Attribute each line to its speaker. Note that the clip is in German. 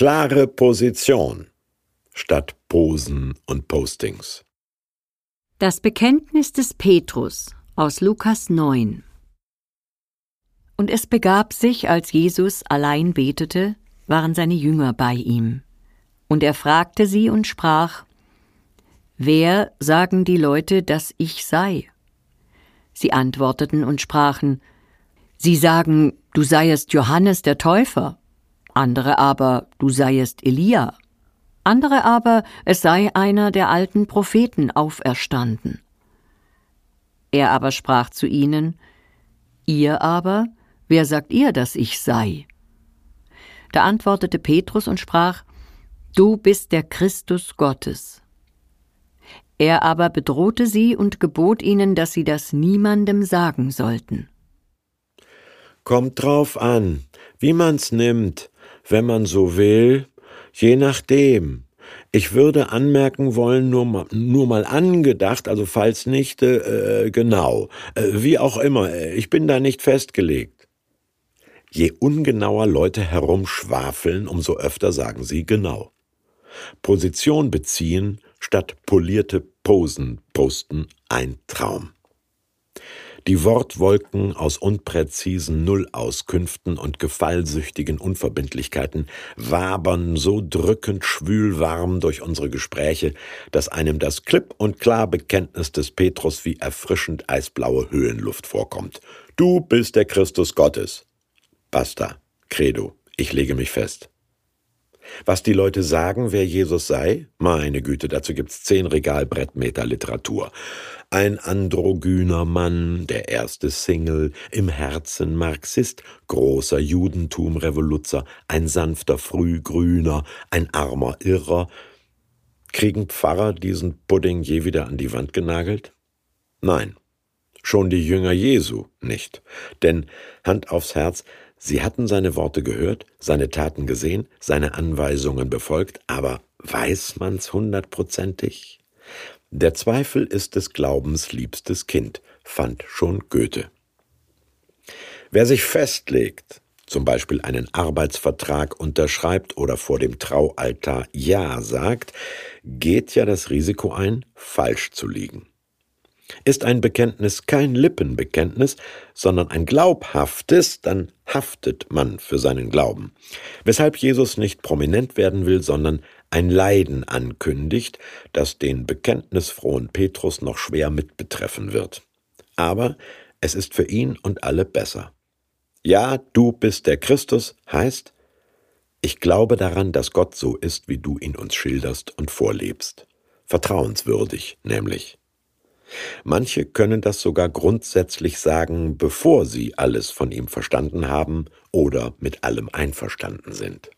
Speaker 1: Klare Position statt Posen und Postings.
Speaker 2: Das Bekenntnis des Petrus aus Lukas 9 Und es begab sich, als Jesus allein betete, waren seine Jünger bei ihm. Und er fragte sie und sprach, Wer sagen die Leute, dass ich sei? Sie antworteten und sprachen, Sie sagen, du seiest Johannes der Täufer, andere aber, du seiest Elia, andere aber, es sei einer der alten Propheten auferstanden. Er aber sprach zu ihnen, Ihr aber, wer sagt ihr, dass ich sei? Da antwortete Petrus und sprach, Du bist der Christus Gottes. Er aber bedrohte sie und gebot ihnen, dass sie das niemandem sagen sollten.
Speaker 1: Kommt drauf an, wie man's nimmt, wenn man so will, je nachdem. Ich würde anmerken wollen, nur mal, nur mal angedacht, also falls nicht, äh, genau. Äh, wie auch immer, ich bin da nicht festgelegt. Je ungenauer Leute herumschwafeln, umso öfter sagen sie genau. Position beziehen statt polierte Posen posten ein Traum. Die Wortwolken aus unpräzisen Nullauskünften und gefallsüchtigen Unverbindlichkeiten wabern so drückend schwülwarm durch unsere Gespräche, dass einem das klipp und klar Bekenntnis des Petrus wie erfrischend eisblaue Höhenluft vorkommt. Du bist der Christus Gottes. Basta. Credo. Ich lege mich fest. Was die Leute sagen, wer Jesus sei? Meine Güte, dazu gibt's zehn Regalbrettmeter Literatur. Ein androgyner Mann, der erste Single, im Herzen Marxist, großer Judentum-Revoluzzer, ein sanfter Frühgrüner, ein armer Irrer. Kriegen Pfarrer diesen Pudding je wieder an die Wand genagelt? Nein. Schon die Jünger Jesu nicht. Denn, Hand aufs Herz, Sie hatten seine Worte gehört, seine Taten gesehen, seine Anweisungen befolgt, aber weiß man's hundertprozentig? Der Zweifel ist des Glaubens liebstes Kind, fand schon Goethe. Wer sich festlegt, zum Beispiel einen Arbeitsvertrag unterschreibt oder vor dem Traualtar Ja sagt, geht ja das Risiko ein, falsch zu liegen. Ist ein Bekenntnis kein Lippenbekenntnis, sondern ein glaubhaftes, dann haftet man für seinen Glauben. Weshalb Jesus nicht prominent werden will, sondern ein Leiden ankündigt, das den bekenntnisfrohen Petrus noch schwer mitbetreffen wird. Aber es ist für ihn und alle besser. Ja, du bist der Christus heißt, ich glaube daran, dass Gott so ist, wie du ihn uns schilderst und vorlebst. Vertrauenswürdig nämlich. Manche können das sogar grundsätzlich sagen, bevor sie alles von ihm verstanden haben oder mit allem einverstanden sind.